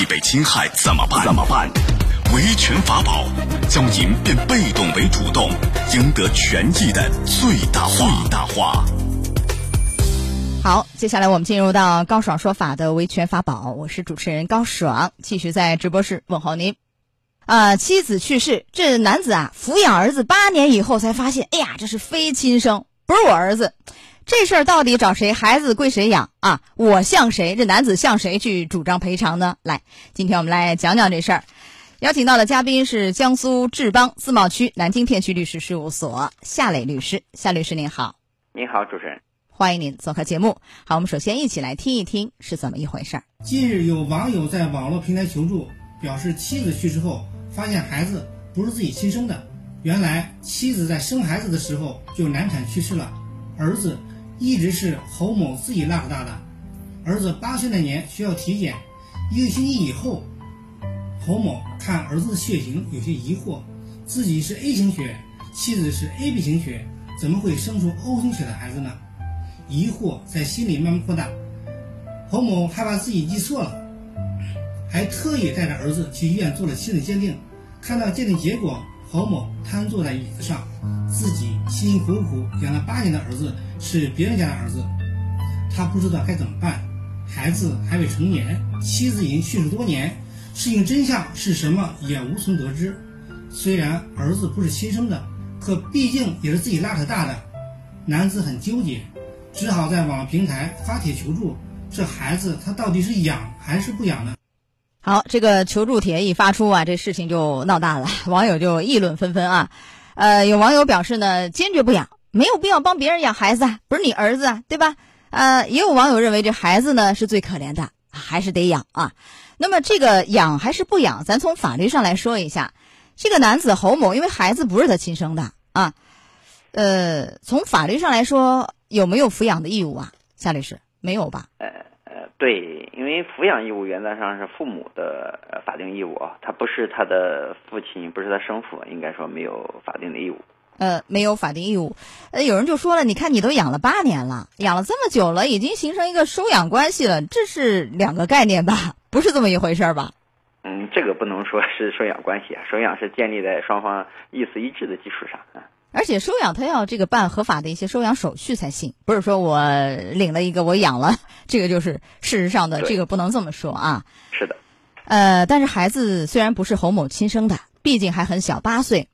益被侵害怎么办？怎么办？维权法宝将您变被动为主动，赢得权益的最大化。最大化。好，接下来我们进入到高爽说法的维权法宝，我是主持人高爽，继续在直播室问候您。啊，妻子去世，这男子啊抚养儿子八年以后才发现，哎呀，这是非亲生，不是我儿子。这事儿到底找谁？孩子归谁养啊？我向谁？这男子向谁去主张赔偿呢？来，今天我们来讲讲这事儿。邀请到的嘉宾是江苏志邦自贸区南京片区律师事务所夏磊律师。夏律师您好，您好，主持人，欢迎您做客节目。好，我们首先一起来听一听是怎么一回事儿。近日有网友在网络平台求助，表示妻子去世后发现孩子不是自己亲生的。原来妻子在生孩子的时候就难产去世了，儿子。一直是侯某自己拉扯大的，儿子八岁那年需要体检，一个星期以后，侯某看儿子的血型有些疑惑，自己是 A 型血，妻子是 AB 型血，怎么会生出 O 型血的孩子呢？疑惑在心里慢慢扩大，侯某害怕自己记错了，还特意带着儿子去医院做了亲子鉴定，看到鉴定结果。侯某瘫坐在椅子上，自己辛辛苦苦养了八年的儿子是别人家的儿子，他不知道该怎么办。孩子还未成年，妻子已经去世多年，事情真相是什么也无从得知。虽然儿子不是亲生的，可毕竟也是自己拉扯大的。男子很纠结，只好在网络平台发帖求助。这孩子他到底是养还是不养呢？好，这个求助帖一发出啊，这事情就闹大了，网友就议论纷纷啊。呃，有网友表示呢，坚决不养，没有必要帮别人养孩子，不是你儿子啊，对吧？呃，也有网友认为这孩子呢是最可怜的，还是得养啊。那么这个养还是不养，咱从法律上来说一下。这个男子侯某，因为孩子不是他亲生的啊，呃，从法律上来说有没有抚养的义务啊？夏律师，没有吧？对，因为抚养义务原则上是父母的法定义务啊，他不是他的父亲，不是他生父，应该说没有法定的义务。呃，没有法定义务。呃，有人就说了，你看你都养了八年了，养了这么久了，已经形成一个收养关系了，这是两个概念吧？不是这么一回事吧？嗯，这个不能说是收养关系啊，收养是建立在双方意思一致的基础上啊。而且收养他要这个办合法的一些收养手续才行，不是说我领了一个我养了，这个就是事实上的，这个不能这么说啊。是的，呃，但是孩子虽然不是侯某亲生的，毕竟还很小，八岁，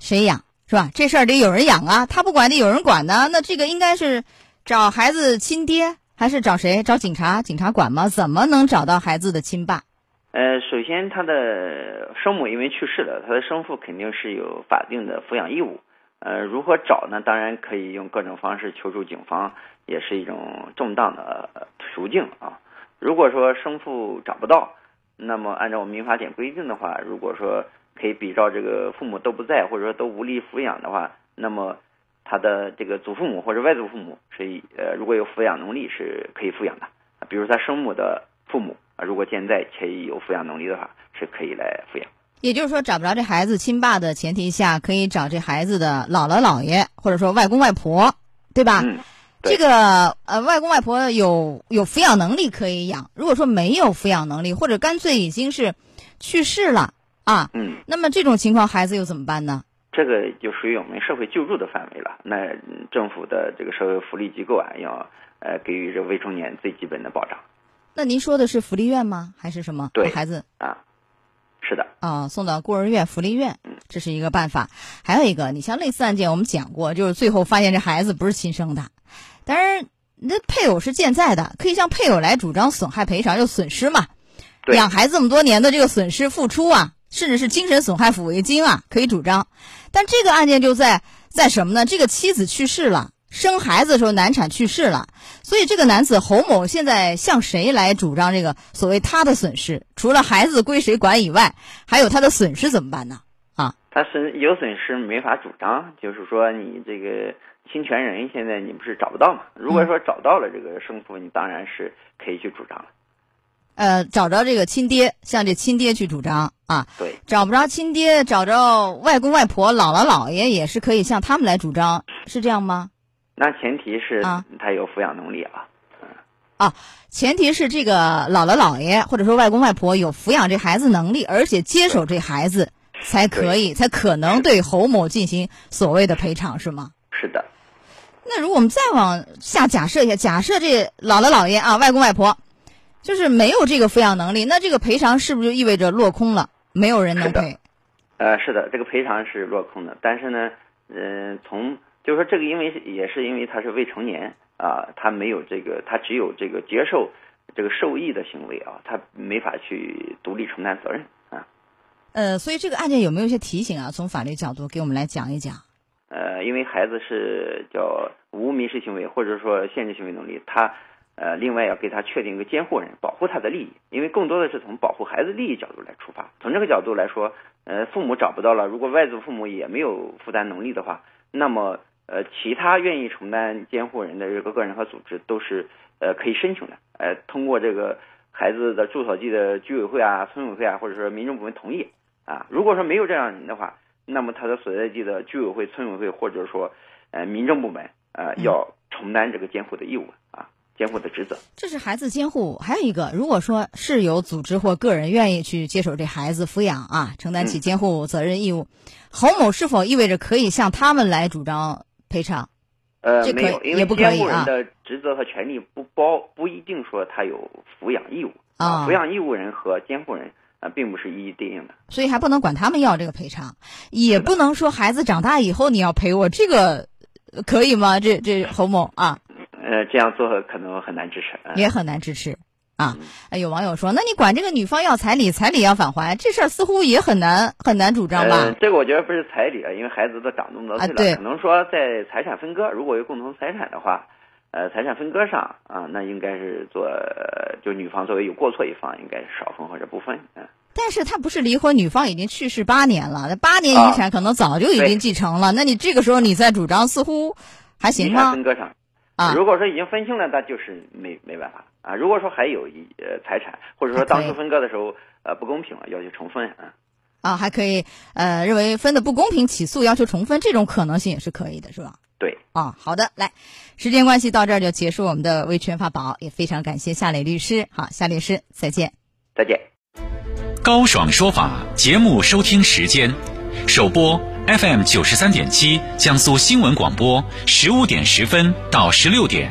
谁养是吧？这事儿得有人养啊，他不管得有人管呢。那这个应该是找孩子亲爹，还是找谁？找警察？警察管吗？怎么能找到孩子的亲爸？呃，首先他的生母因为去世了，他的生父肯定是有法定的抚养义务。呃，如何找呢？当然可以用各种方式求助警方，也是一种正当的途径啊。如果说生父找不到，那么按照我们民法典规定的话，如果说可以比照这个父母都不在，或者说都无力抚养的话，那么他的这个祖父母或者外祖父母是呃，如果有抚养能力是可以抚养的。比如他生母的父母。啊，如果健在且有抚养能力的话，是可以来抚养。也就是说，找不着这孩子亲爸的前提下，可以找这孩子的姥姥姥爷，或者说外公外婆，对吧？嗯。这个呃，外公外婆有有抚养能力可以养。如果说没有抚养能力，或者干脆已经是去世了啊，嗯，那么这种情况孩子又怎么办呢？这个就属于我们社会救助的范围了。那政府的这个社会福利机构啊，要呃给予这未成年最基本的保障。那您说的是福利院吗？还是什么？对孩子啊，是的啊，送到孤儿院、福利院，这是一个办法。还有一个，你像类似案件，我们讲过，就是最后发现这孩子不是亲生的，当然那配偶是健在的，可以向配偶来主张损害赔偿，就损失嘛。养孩子这么多年的这个损失付出啊，甚至是精神损害抚慰金啊，可以主张。但这个案件就在在什么呢？这个妻子去世了。生孩子的时候难产去世了，所以这个男子侯某现在向谁来主张这个所谓他的损失？除了孩子归谁管以外，还有他的损失怎么办呢？啊，他是有损失没法主张，就是说你这个侵权人现在你不是找不到嘛？如果说找到了这个生父，你当然是可以去主张了。呃，找着这个亲爹，向这亲爹去主张啊。对，找不着亲爹，找着外公外婆、姥姥姥爷也是可以向他们来主张，是这样吗？那前提是他有抚养能力啊，啊，前提是这个姥姥姥爷或者说外公外婆有抚养这孩子能力，而且接手这孩子，才可以才可能对侯某进行所谓的赔偿，是吗？是的。那如果我们再往下假设一下，假设这姥姥姥爷啊，外公外婆，就是没有这个抚养能力，那这个赔偿是不是就意味着落空了？没有人能赔？呃，是的，这个赔偿是落空的。但是呢，嗯，从就是说这个，因为也是因为他是未成年啊，他没有这个，他只有这个接受这个受益的行为啊，他没法去独立承担责任啊。呃，所以这个案件有没有一些提醒啊？从法律角度给我们来讲一讲。呃，因为孩子是叫无民事行为或者说限制行为能力，他呃另外要给他确定一个监护人，保护他的利益。因为更多的是从保护孩子利益角度来出发。从这个角度来说，呃，父母找不到了，如果外祖父母也没有负担能力的话，那么呃其他愿意承担监护人的这个个人和组织都是呃可以申请的。呃，通过这个孩子的住所地的居委会啊、村委会啊，或者说民政部门同意啊。如果说没有这样人的话，那么他的所在地的居委会、村委会，或者说，呃，民政部门，呃，要承担这个监护的义务啊，监护的职责。这是孩子监护，还有一个，如果说是有组织或个人愿意去接手这孩子抚养啊，承担起监护责任义务，侯某是否意味着可以向他们来主张赔偿？呃，没有，因为监护人的职责和权利不包，不一定说他有抚养义务。啊，抚养义务人和监护人。啊，并不是一一对应的，所以还不能管他们要这个赔偿，也不能说孩子长大以后你要赔我，这个可以吗？这这侯某？啊，呃，这样做可能很难支持，也很难支持啊。有网友说，那你管这个女方要彩礼，彩礼要返还，这事儿似乎也很难很难主张吧？这个我觉得不是彩礼啊，因为孩子都长那么多岁了，可能说在财产分割，如果有共同财产的话。呃，财产分割上啊，那应该是做，就女方作为有过错一方，应该少分或者不分，嗯。但是他不是离婚，女方已经去世八年了，那八年遗产可能早就已经继承了，那你这个时候你再主张，似乎还行吗？分割上啊，如果说已经分清了，那就是没没办法啊。如果说还有一呃财产，或者说当初分割的时候呃不公平了，要求重分啊。啊，还可以呃认为分的不公平，起诉要求重分，这种可能性也是可以的，是吧？对啊，好的，来，时间关系到这儿就结束我们的维权法宝，也非常感谢夏磊律师。好，夏律师，再见。再见。高爽说法节目收听时间：首播 FM 九十三点七，江苏新闻广播，十五点十分到十六点；